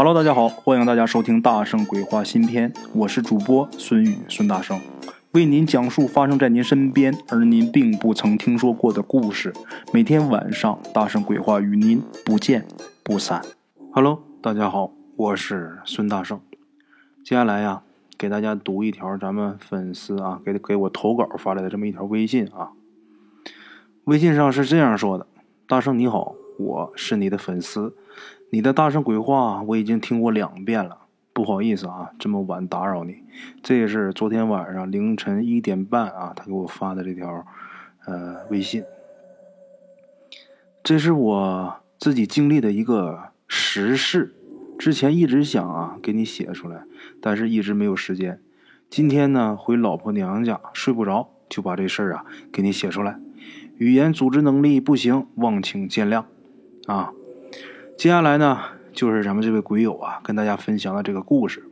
Hello，大家好，欢迎大家收听《大圣鬼话》新篇，我是主播孙宇孙大圣，为您讲述发生在您身边而您并不曾听说过的故事。每天晚上，《大圣鬼话》与您不见不散。Hello，大家好，我是孙大圣。接下来呀，给大家读一条咱们粉丝啊给给我投稿发来的这么一条微信啊。微信上是这样说的：“大圣你好，我是你的粉丝。”你的大圣鬼话我已经听过两遍了，不好意思啊，这么晚打扰你。这也是昨天晚上凌晨一点半啊，他给我发的这条呃微信。这是我自己经历的一个实事，之前一直想啊给你写出来，但是一直没有时间。今天呢回老婆娘家睡不着，就把这事儿啊给你写出来。语言组织能力不行，望请见谅啊。接下来呢，就是咱们这位鬼友啊，跟大家分享的这个故事。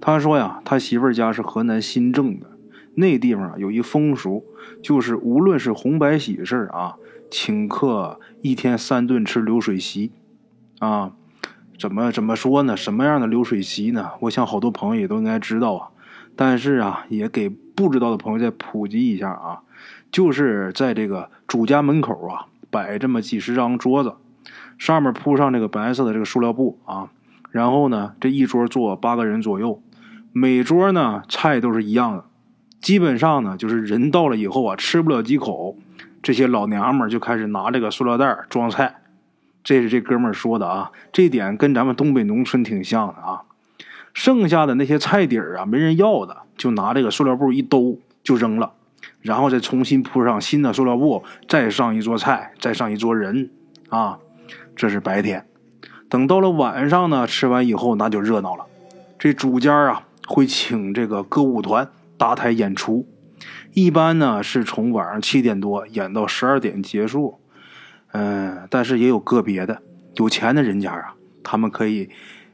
他说呀，他媳妇儿家是河南新郑的，那地方有一风俗，就是无论是红白喜事啊，请客一天三顿吃流水席啊。怎么怎么说呢？什么样的流水席呢？我想好多朋友也都应该知道啊。但是啊，也给不知道的朋友再普及一下啊，就是在这个主家门口啊，摆这么几十张桌子。上面铺上这个白色的这个塑料布啊，然后呢，这一桌坐八个人左右，每桌呢菜都是一样的，基本上呢就是人到了以后啊，吃不了几口，这些老娘们就开始拿这个塑料袋装菜。这是这哥们说的啊，这点跟咱们东北农村挺像的啊。剩下的那些菜底儿啊，没人要的，就拿这个塑料布一兜就扔了，然后再重新铺上新的塑料布，再上一桌菜，再上一桌人啊。这是白天，等到了晚上呢，吃完以后那就热闹了。这主家啊会请这个歌舞团搭台演出，一般呢是从晚上七点多演到十二点结束。嗯，但是也有个别的有钱的人家啊，他们可以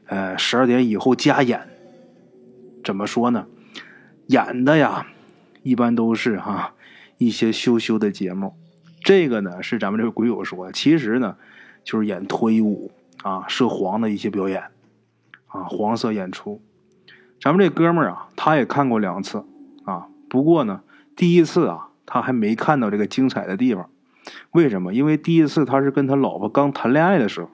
呃十二点以后加演。怎么说呢？演的呀，一般都是哈一些羞羞的节目。这个呢是咱们这个鬼友说，其实呢。就是演脱衣舞啊，涉黄的一些表演啊，黄色演出。咱们这哥们儿啊，他也看过两次啊。不过呢，第一次啊，他还没看到这个精彩的地方。为什么？因为第一次他是跟他老婆刚谈恋爱的时候，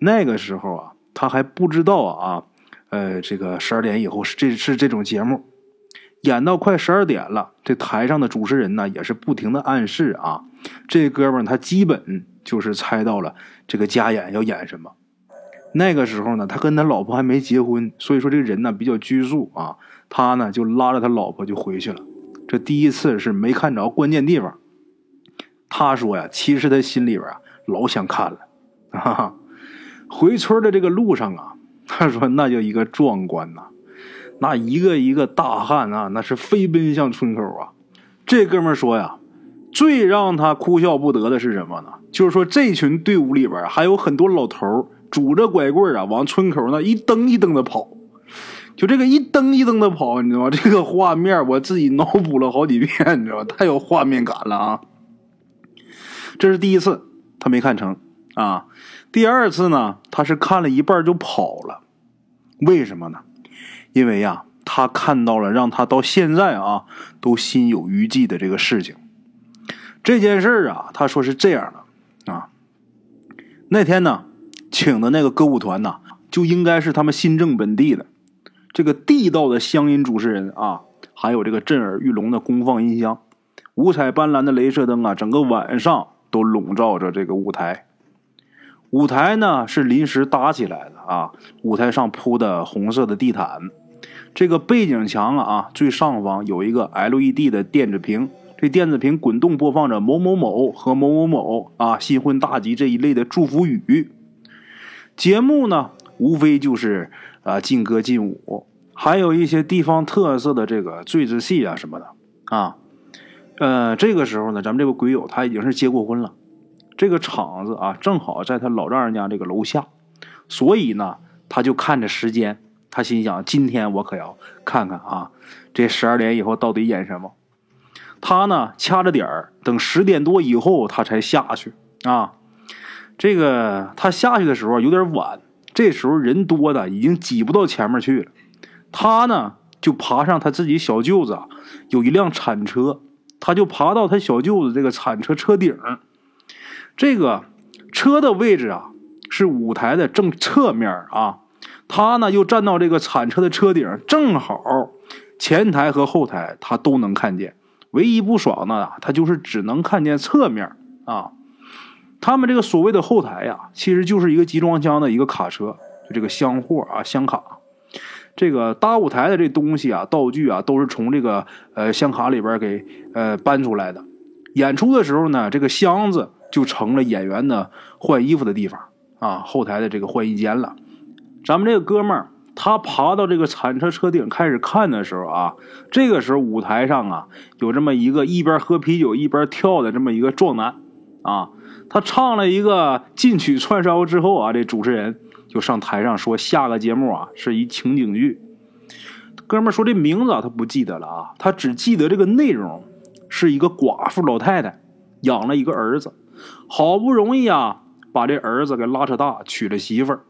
那个时候啊，他还不知道啊，呃，这个十二点以后是这是这种节目。演到快十二点了，这台上的主持人呢，也是不停的暗示啊，这哥们儿他基本。就是猜到了这个家演要演什么。那个时候呢，他跟他老婆还没结婚，所以说这个人呢比较拘束啊。他呢就拉着他老婆就回去了。这第一次是没看着关键地方。他说呀，其实他心里边啊老想看了。哈哈，回村的这个路上啊，他说那叫一个壮观呐，那一个一个大汉啊，那是飞奔向村口啊。这哥们说呀。最让他哭笑不得的是什么呢？就是说这群队伍里边还有很多老头拄着拐棍啊，往村口那一蹬一蹬的跑。就这个一蹬一蹬的跑，你知道吗？这个画面我自己脑补了好几遍，你知道吗？太有画面感了啊！这是第一次他没看成啊。第二次呢，他是看了一半就跑了。为什么呢？因为呀，他看到了让他到现在啊都心有余悸的这个事情。这件事儿啊，他说是这样的啊。那天呢，请的那个歌舞团呢，就应该是他们新郑本地的这个地道的乡音主持人啊，还有这个震耳欲聋的功放音箱，五彩斑斓的镭射灯啊，整个晚上都笼罩着这个舞台。舞台呢是临时搭起来的啊，舞台上铺的红色的地毯，这个背景墙啊，最上方有一个 LED 的电子屏。这电子屏滚动播放着某某某和某某某啊新婚大吉这一类的祝福语。节目呢，无非就是啊劲歌劲舞，还有一些地方特色的这个坠子戏啊什么的啊。呃，这个时候呢，咱们这个鬼友他已经是结过婚了，这个场子啊正好在他老丈人家这个楼下，所以呢，他就看着时间，他心想：今天我可要看看啊，这十二点以后到底演什么。他呢掐着点儿，等十点多以后他才下去。啊。这个他下去的时候有点晚，这时候人多的已经挤不到前面去了，他呢就爬上他自己小舅子有一辆铲车，他就爬到他小舅子这个铲车车顶，这个车的位置啊是舞台的正侧面啊，他呢又站到这个铲车的车顶，正好前台和后台他都能看见，唯一不爽的他就是只能看见侧面啊。他们这个所谓的后台呀，其实就是一个集装箱的一个卡车，就这个箱货啊，箱卡。这个搭舞台的这东西啊，道具啊，都是从这个呃箱卡里边给呃搬出来的。演出的时候呢，这个箱子就成了演员的换衣服的地方啊，后台的这个换衣间了。咱们这个哥们儿，他爬到这个铲车车顶开始看的时候啊，这个时候舞台上啊，有这么一个一边喝啤酒一边跳的这么一个壮男啊。他唱了一个进曲串烧之后啊，这主持人就上台上说下个节目啊是一情景剧。哥们说这名字他不记得了啊，他只记得这个内容是一个寡妇老太太养了一个儿子，好不容易啊把这儿子给拉扯大娶了媳妇儿，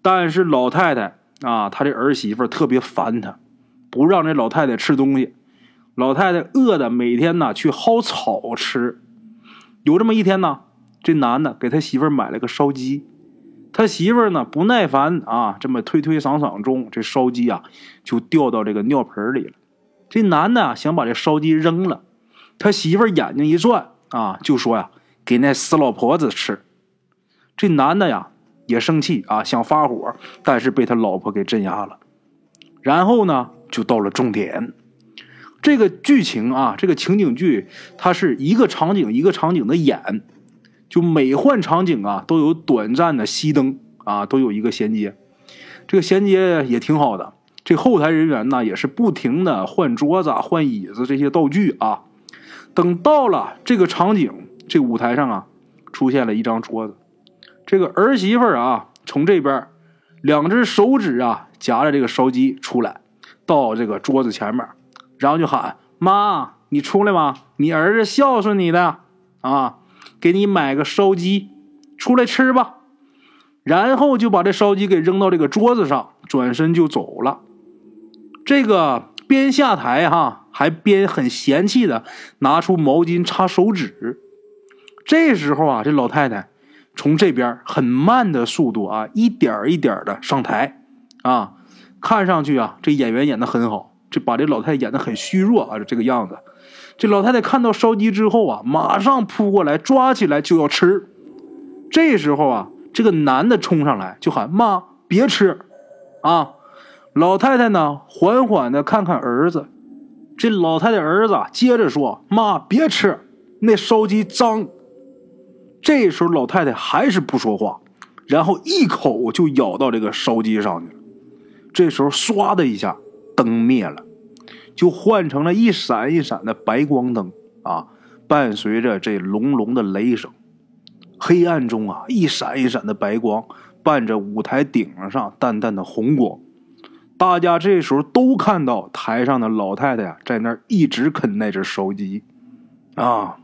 但是老太太啊他这儿媳妇特别烦他，不让这老太太吃东西，老太太饿的每天呢去薅草吃。有这么一天呢。这男的给他媳妇买了个烧鸡，他媳妇呢不耐烦啊，这么推推搡搡中，这烧鸡啊就掉到这个尿盆里了。这男的啊想把这烧鸡扔了，他媳妇眼睛一转啊，就说呀：“给那死老婆子吃。”这男的呀也生气啊，想发火，但是被他老婆给镇压了。然后呢，就到了重点。这个剧情啊，这个情景剧，它是一个场景一个场景的演。就每换场景啊，都有短暂的熄灯啊，都有一个衔接，这个衔接也挺好的。这后台人员呢，也是不停的换桌子、换椅子这些道具啊。等到了这个场景，这舞台上啊，出现了一张桌子。这个儿媳妇啊，从这边两只手指啊夹着这个烧鸡出来，到这个桌子前面，然后就喊：“妈，你出来吗？你儿子孝顺你的啊。”给你买个烧鸡，出来吃吧。然后就把这烧鸡给扔到这个桌子上，转身就走了。这个边下台哈，还边很嫌弃的拿出毛巾擦手指。这时候啊，这老太太从这边很慢的速度啊，一点一点的上台啊，看上去啊，这演员演的很好，这把这老太太演的很虚弱啊，这个样子。这老太太看到烧鸡之后啊，马上扑过来抓起来就要吃。这时候啊，这个男的冲上来就喊：“妈，别吃！”啊，老太太呢，缓缓的看看儿子。这老太太儿子接着说：“妈，别吃，那烧鸡脏。”这时候老太太还是不说话，然后一口就咬到这个烧鸡上去了。这时候唰的一下，灯灭了。就换成了一闪一闪的白光灯啊，伴随着这隆隆的雷声，黑暗中啊，一闪一闪的白光伴着舞台顶上淡淡的红光，大家这时候都看到台上的老太太呀，在那儿一直啃那只烧鸡啊。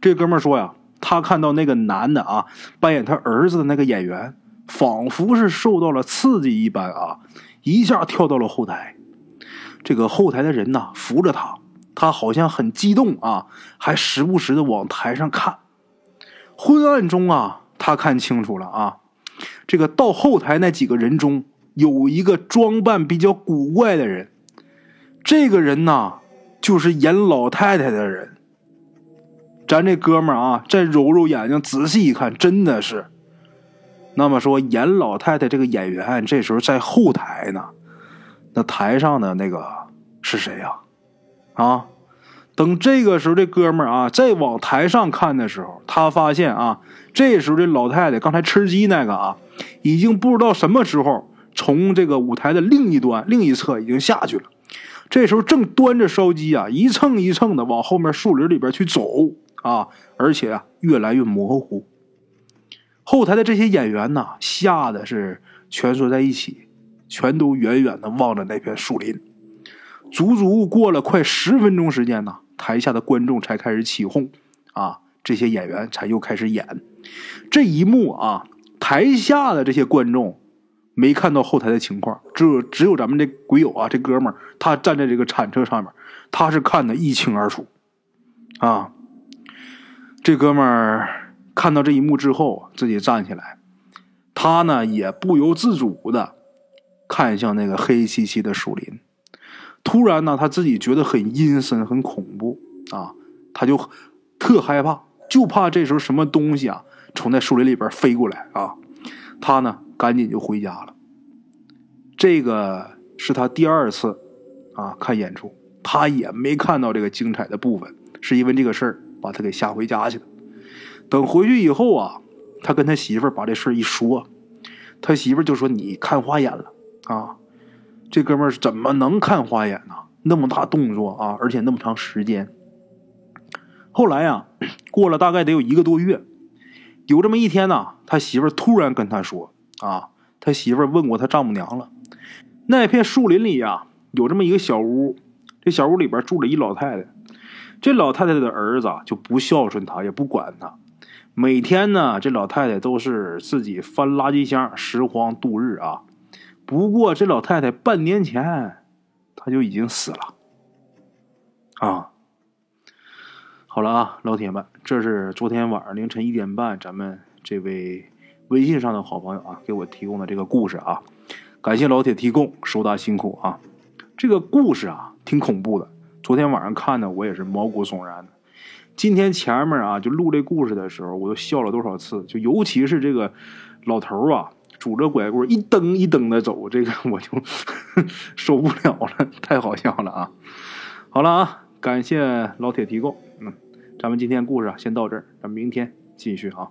这哥们说呀，他看到那个男的啊，扮演他儿子的那个演员，仿佛是受到了刺激一般啊，一下跳到了后台。这个后台的人呐，扶着他，他好像很激动啊，还时不时的往台上看。昏暗中啊，他看清楚了啊，这个到后台那几个人中有一个装扮比较古怪的人，这个人呐，就是演老太太的人。咱这哥们儿啊，再揉揉眼睛，仔细一看，真的是。那么说，演老太太这个演员这时候在后台呢。那台上的那个是谁呀？啊，等这个时候，这哥们儿啊，再往台上看的时候，他发现啊，这时候这老太太刚才吃鸡那个啊，已经不知道什么时候从这个舞台的另一端、另一侧已经下去了。这时候正端着烧鸡啊，一蹭一蹭的往后面树林里边去走啊，而且啊，越来越模糊。后台的这些演员呢，吓得是蜷缩在一起。全都远远的望着那片树林，足足过了快十分钟时间呢，台下的观众才开始起哄，啊，这些演员才又开始演。这一幕啊，台下的这些观众没看到后台的情况，只有只有咱们这鬼友啊，这哥们儿他站在这个铲车上面，他是看得一清二楚，啊，这哥们儿看到这一幕之后，自己站起来，他呢也不由自主的看向那个黑漆漆的树林，突然呢，他自己觉得很阴森、很恐怖啊，他就特害怕，就怕这时候什么东西啊从那树林里边飞过来啊，他呢。赶紧就回家了。这个是他第二次啊看演出，他也没看到这个精彩的部分，是因为这个事儿把他给吓回家去了。等回去以后啊，他跟他媳妇儿把这事儿一说，他媳妇儿就说：“你看花眼了啊？这哥们儿怎么能看花眼呢？那么大动作啊，而且那么长时间。”后来呀，过了大概得有一个多月，有这么一天呢，他媳妇儿突然跟他说。啊，他媳妇问过他丈母娘了。那片树林里呀，有这么一个小屋，这小屋里边住着一老太太。这老太太的儿子啊就不孝顺她，也不管她。每天呢，这老太太都是自己翻垃圾箱拾荒度日啊。不过这老太太半年前，她就已经死了。啊，好了啊，老铁们，这是昨天晚上凌晨一点半，咱们这位。微信上的好朋友啊，给我提供的这个故事啊，感谢老铁提供，手打辛苦啊。这个故事啊，挺恐怖的。昨天晚上看的，我也是毛骨悚然的。今天前面啊，就录这故事的时候，我都笑了多少次。就尤其是这个老头啊，拄着拐棍一蹬一蹬的走，这个我就 受不了了，太好笑了啊。好了啊，感谢老铁提供，嗯，咱们今天故事啊，先到这儿，咱们明天继续啊。